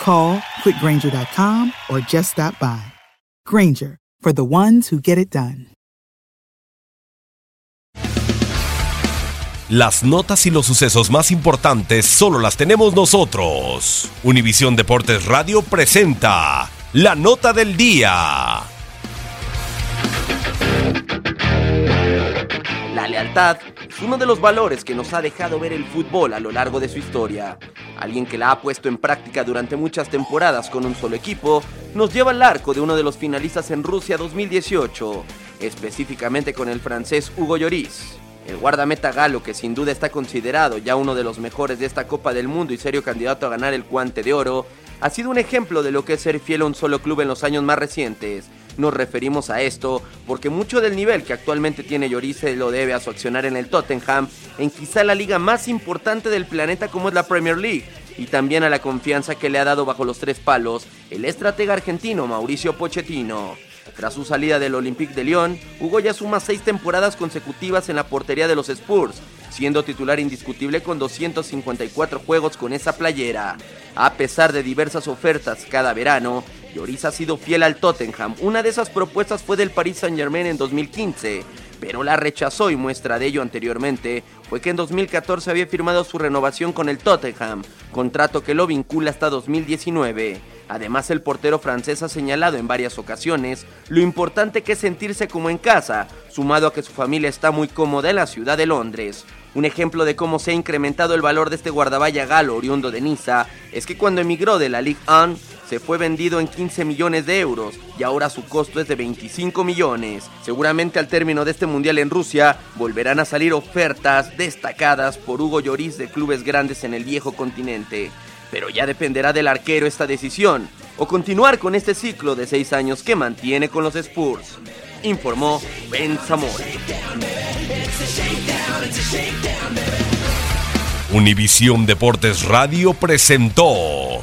Call quickgranger.com or just stop by. Granger, for the ones who get it done. Las notas y los sucesos más importantes solo las tenemos nosotros. Univisión Deportes Radio presenta la nota del día. La lealtad uno de los valores que nos ha dejado ver el fútbol a lo largo de su historia. Alguien que la ha puesto en práctica durante muchas temporadas con un solo equipo, nos lleva al arco de uno de los finalistas en Rusia 2018, específicamente con el francés Hugo Lloris. El guardameta galo, que sin duda está considerado ya uno de los mejores de esta Copa del Mundo y serio candidato a ganar el guante de oro, ha sido un ejemplo de lo que es ser fiel a un solo club en los años más recientes. Nos referimos a esto porque mucho del nivel que actualmente tiene Lloris lo debe a su accionar en el Tottenham, en quizá la liga más importante del planeta como es la Premier League, y también a la confianza que le ha dado bajo los tres palos el estratega argentino Mauricio Pochettino. Tras su salida del Olympique de Lyon, Hugo ya suma seis temporadas consecutivas en la portería de los Spurs, siendo titular indiscutible con 254 juegos con esa playera. A pesar de diversas ofertas cada verano, Lloris ha sido fiel al Tottenham. Una de esas propuestas fue del Paris Saint-Germain en 2015, pero la rechazó y muestra de ello anteriormente fue que en 2014 había firmado su renovación con el Tottenham, contrato que lo vincula hasta 2019. Además, el portero francés ha señalado en varias ocasiones lo importante que es sentirse como en casa, sumado a que su familia está muy cómoda en la ciudad de Londres. Un ejemplo de cómo se ha incrementado el valor de este guardaballa galo oriundo de Niza es que cuando emigró de la Ligue 1 se fue vendido en 15 millones de euros y ahora su costo es de 25 millones. Seguramente al término de este mundial en Rusia volverán a salir ofertas destacadas por Hugo Lloris de clubes grandes en el viejo continente. Pero ya dependerá del arquero esta decisión o continuar con este ciclo de 6 años que mantiene con los Spurs. Informó Ben Zamora. Univisión Deportes Radio presentó